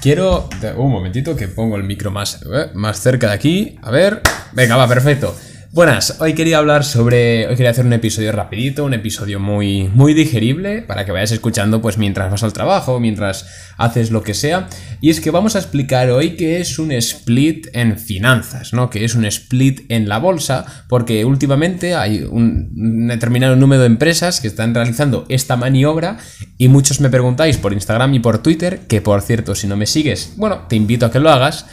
Quiero... Un momentito que pongo el micro más, eh, más cerca de aquí. A ver. Venga, va, perfecto. Buenas, hoy quería hablar sobre. Hoy quería hacer un episodio rapidito, un episodio muy, muy digerible para que vayas escuchando pues mientras vas al trabajo, mientras haces lo que sea. Y es que vamos a explicar hoy qué es un split en finanzas, ¿no? Que es un split en la bolsa, porque últimamente hay un determinado número de empresas que están realizando esta maniobra y muchos me preguntáis por Instagram y por Twitter, que por cierto, si no me sigues, bueno, te invito a que lo hagas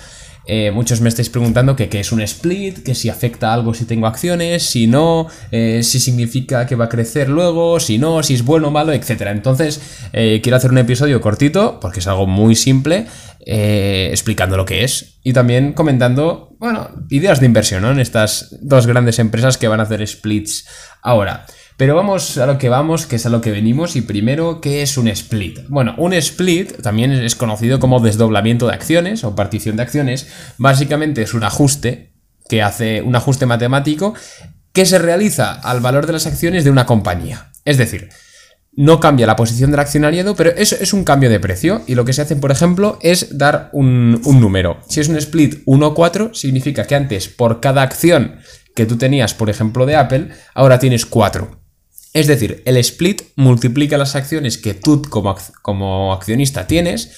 eh, muchos me estáis preguntando que qué es un split, que si afecta algo si tengo acciones, si no, eh, si significa que va a crecer luego, si no, si es bueno o malo, etc. Entonces, eh, quiero hacer un episodio cortito, porque es algo muy simple, explicando lo que es y también comentando, bueno, ideas de inversión en estas dos grandes empresas que van a hacer splits ahora. Pero vamos a lo que vamos, que es a lo que venimos. Y primero, ¿qué es un split? Bueno, un split también es conocido como desdoblamiento de acciones o partición de acciones. Básicamente es un ajuste que hace un ajuste matemático que se realiza al valor de las acciones de una compañía. Es decir, no cambia la posición del accionariado, pero eso es un cambio de precio. Y lo que se hace, por ejemplo, es dar un, un número. Si es un split 1-4, significa que antes por cada acción que tú tenías, por ejemplo, de Apple, ahora tienes 4. Es decir, el split multiplica las acciones que tú como, como accionista tienes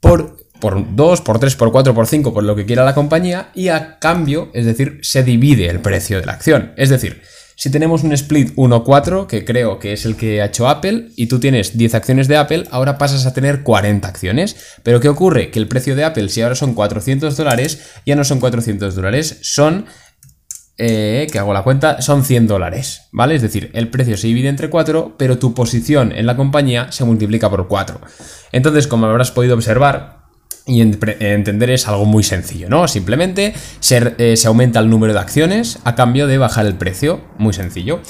por, por 2, por 3, por 4, por 5, por lo que quiera la compañía y a cambio, es decir, se divide el precio de la acción. Es decir, si tenemos un split 1-4, que creo que es el que ha hecho Apple, y tú tienes 10 acciones de Apple, ahora pasas a tener 40 acciones. Pero ¿qué ocurre? Que el precio de Apple, si ahora son 400 dólares, ya no son 400 dólares, son eh, que hago la cuenta, son 100 dólares, ¿vale? Es decir, el precio se divide entre 4, pero tu posición en la compañía se multiplica por 4. Entonces, como habrás podido observar, y entender es algo muy sencillo, ¿no? Simplemente eh, se aumenta el número de acciones a cambio de bajar el precio, muy sencillo.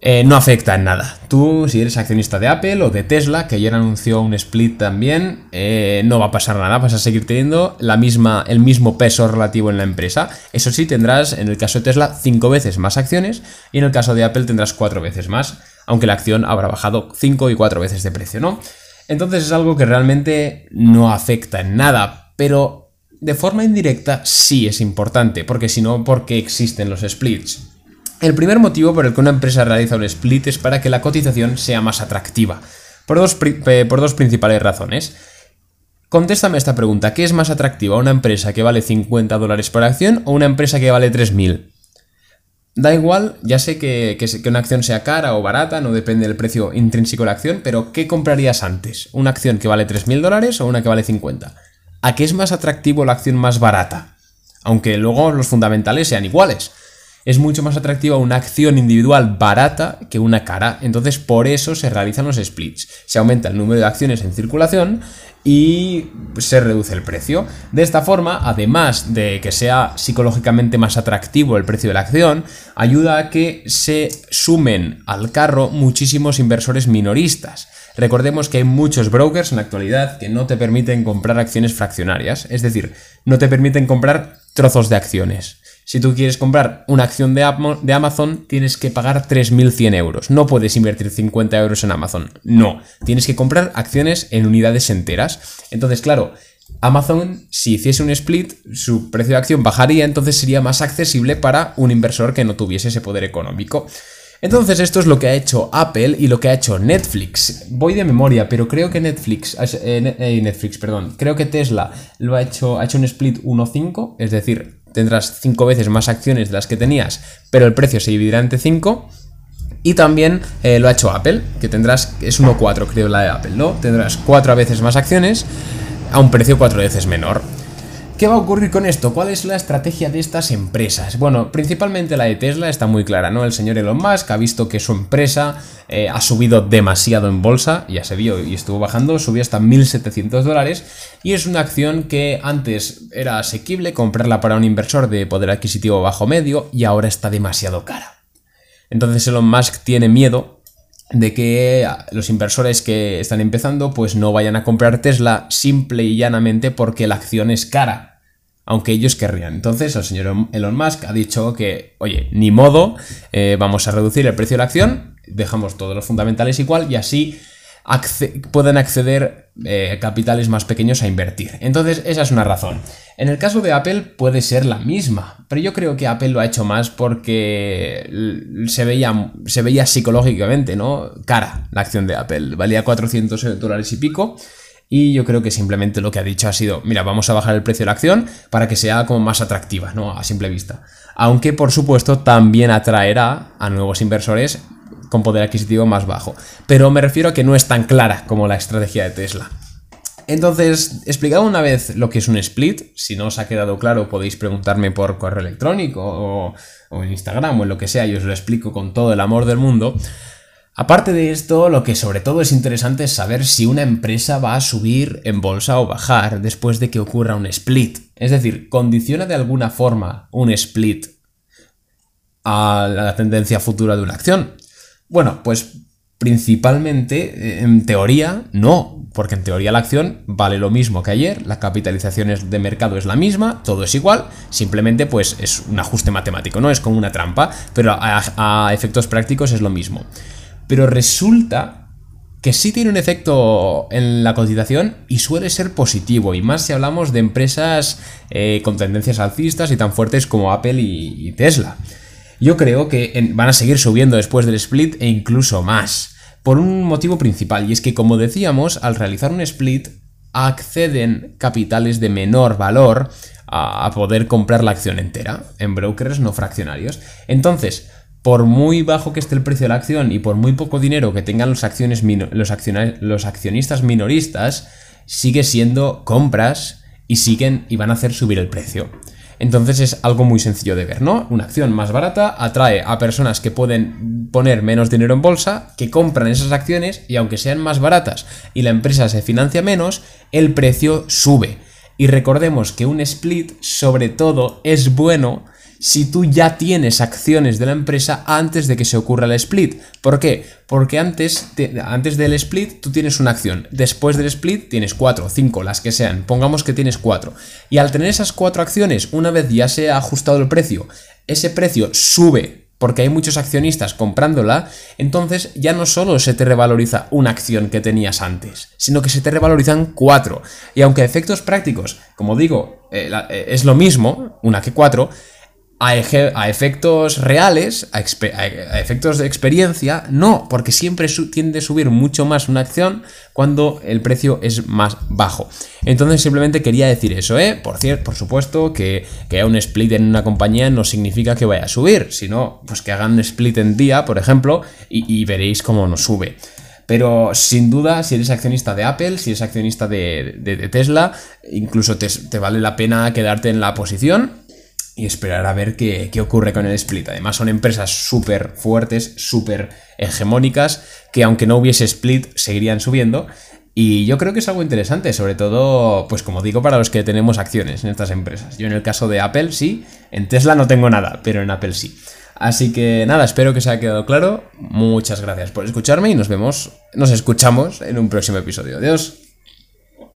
Eh, no afecta en nada. Tú, si eres accionista de Apple o de Tesla, que ayer anunció un split también, eh, no va a pasar nada, vas a seguir teniendo la misma, el mismo peso relativo en la empresa. Eso sí, tendrás, en el caso de Tesla, 5 veces más acciones y en el caso de Apple tendrás 4 veces más, aunque la acción habrá bajado 5 y 4 veces de precio, ¿no? Entonces es algo que realmente no afecta en nada, pero de forma indirecta sí es importante, porque si no, ¿por qué existen los splits? El primer motivo por el que una empresa realiza un split es para que la cotización sea más atractiva, por dos, por dos principales razones. Contéstame esta pregunta, ¿qué es más atractiva, una empresa que vale 50 dólares por acción o una empresa que vale 3.000? Da igual, ya sé que, que, una acción sea cara o barata, no depende del precio intrínseco de la acción, pero ¿qué comprarías antes? ¿Una acción que vale 3.000 dólares o una que vale 50? ¿A qué es más atractivo la acción más barata? Aunque luego los fundamentales sean iguales es mucho más atractiva una acción individual barata que una cara. Entonces, por eso se realizan los splits. Se aumenta el número de acciones en circulación y se reduce el precio. De esta forma, además de que sea psicológicamente más atractivo el precio de la acción, ayuda a que se sumen al carro muchísimos inversores minoristas. Recordemos que hay muchos brokers en la actualidad que no te permiten comprar acciones fraccionarias, es decir, no te permiten comprar trozos de acciones. Si tú quieres comprar una acción de, Amazon, tienes que pagar 3.100 euros. No puedes invertir 50 euros en Amazon. No, tienes que comprar acciones en unidades enteras. Entonces, claro, Amazon, si hiciese un split, su precio de acción bajaría, entonces sería más accesible para un inversor que no tuviese ese poder económico. Entonces esto es lo que ha hecho Apple y lo que ha hecho Netflix. Voy de memoria, pero creo que Netflix, eh, Netflix, perdón, creo que Tesla lo ha hecho, ha hecho un split 1.5, es decir, tendrás 5 veces más acciones de las que tenías, pero el precio se dividirá entre 5. Y también eh, lo ha hecho Apple, que tendrás, es 1,4 creo la de Apple, ¿no? Tendrás 4 veces más acciones a un precio 4 veces menor. ¿Qué va a ocurrir con esto? ¿Cuál es la estrategia de estas empresas? Bueno, principalmente la de Tesla está muy clara, ¿no? El señor Elon Musk ha visto que su empresa eh, ha subido demasiado en bolsa, ya se vio y estuvo bajando, subió hasta 1.700 dólares y es una acción que antes era asequible comprarla para un inversor de poder adquisitivo bajo medio y ahora está demasiado cara. Entonces Elon Musk tiene miedo de que los inversores que están empezando pues no vayan a comprar Tesla simple y llanamente porque la acción es cara, aunque ellos querrían. Entonces el señor Elon Musk ha dicho que, oye, ni modo, eh, vamos a reducir el precio de la acción, dejamos todos los fundamentales igual y así pueden acceder eh, capitales más pequeños a invertir. Entonces, esa es una razón. En el caso de Apple puede ser la misma, pero yo creo que Apple lo ha hecho más porque se veía, se veía psicológicamente, ¿no? Cara la acción de Apple. Valía 400 dólares y pico. Y yo creo que simplemente lo que ha dicho ha sido, mira, vamos a bajar el precio de la acción para que sea como más atractiva, ¿no? A simple vista. Aunque, por supuesto, también atraerá a nuevos inversores con poder adquisitivo más bajo. Pero me refiero a que no es tan clara como la estrategia de Tesla. Entonces, explicado una vez lo que es un split, si no os ha quedado claro podéis preguntarme por correo electrónico o, en Instagram o en lo que sea y os lo explico con todo el amor del mundo. Aparte de esto, lo que sobre todo es interesante es saber si una empresa va a subir en bolsa o bajar después de que ocurra un split. Es decir, condiciona de alguna forma un split a la tendencia futura de una acción. Bueno, pues principalmente, en teoría, no, porque en teoría la acción vale lo mismo que ayer, la capitalización de mercado es la misma, todo es igual, simplemente pues es un ajuste matemático, no es como una trampa, pero a, efectos prácticos es lo mismo. Pero resulta que sí tiene un efecto en la cotización y suele ser positivo, y más si hablamos de empresas eh, con tendencias alcistas y tan fuertes como Apple y Tesla. Yo creo que van a seguir subiendo después del split e incluso más. Por un motivo principal, y es que como decíamos, al realizar un split acceden capitales de menor valor a, poder comprar la acción entera en brokers no fraccionarios. Entonces, por muy bajo que esté el precio de la acción y por muy poco dinero que tengan los, acciones los, los accionistas minoristas, sigue siendo compras y siguen y van a hacer subir el precio. Entonces es algo muy sencillo de ver, ¿no? Una acción más barata atrae a personas que pueden poner menos dinero en bolsa, que compran esas acciones y aunque sean más baratas y la empresa se financia menos, el precio sube. Y recordemos que un split sobre todo es bueno si tú ya tienes acciones de la empresa antes de que se ocurra el split. ¿Por qué? Porque antes, antes del split tú tienes una acción, después del split tienes cuatro, cinco, las que sean, pongamos que tienes cuatro. Y al tener esas cuatro acciones, una vez ya se ha ajustado el precio, ese precio sube porque hay muchos accionistas comprándola, entonces ya no solo se te revaloriza una acción que tenías antes, sino que se te revalorizan cuatro. Y aunque efectos prácticos, como digo, eh, eh, es lo mismo, una que cuatro, a, efectos reales, a, efectos de experiencia, no, porque siempre tiende a subir mucho más una acción cuando el precio es más bajo. Entonces simplemente quería decir eso, ¿eh? Por cierto, por supuesto que, que haya un split en una compañía no significa que vaya a subir, sino pues que hagan un split en día, por ejemplo, y, veréis cómo no sube. Pero sin duda, si eres accionista de Apple, si eres accionista de, Tesla, incluso te vale la pena quedarte en la posición y esperar a ver qué, ocurre con el split. Además son empresas súper fuertes, súper hegemónicas, que aunque no hubiese split seguirían subiendo. Y yo creo que es algo interesante, sobre todo, pues como digo, para los que tenemos acciones en estas empresas. Yo en el caso de Apple sí, en Tesla no tengo nada, pero en Apple sí. Así que nada, espero que se haya quedado claro. Muchas gracias por escucharme y nos vemos, nos escuchamos en un próximo episodio. Adiós.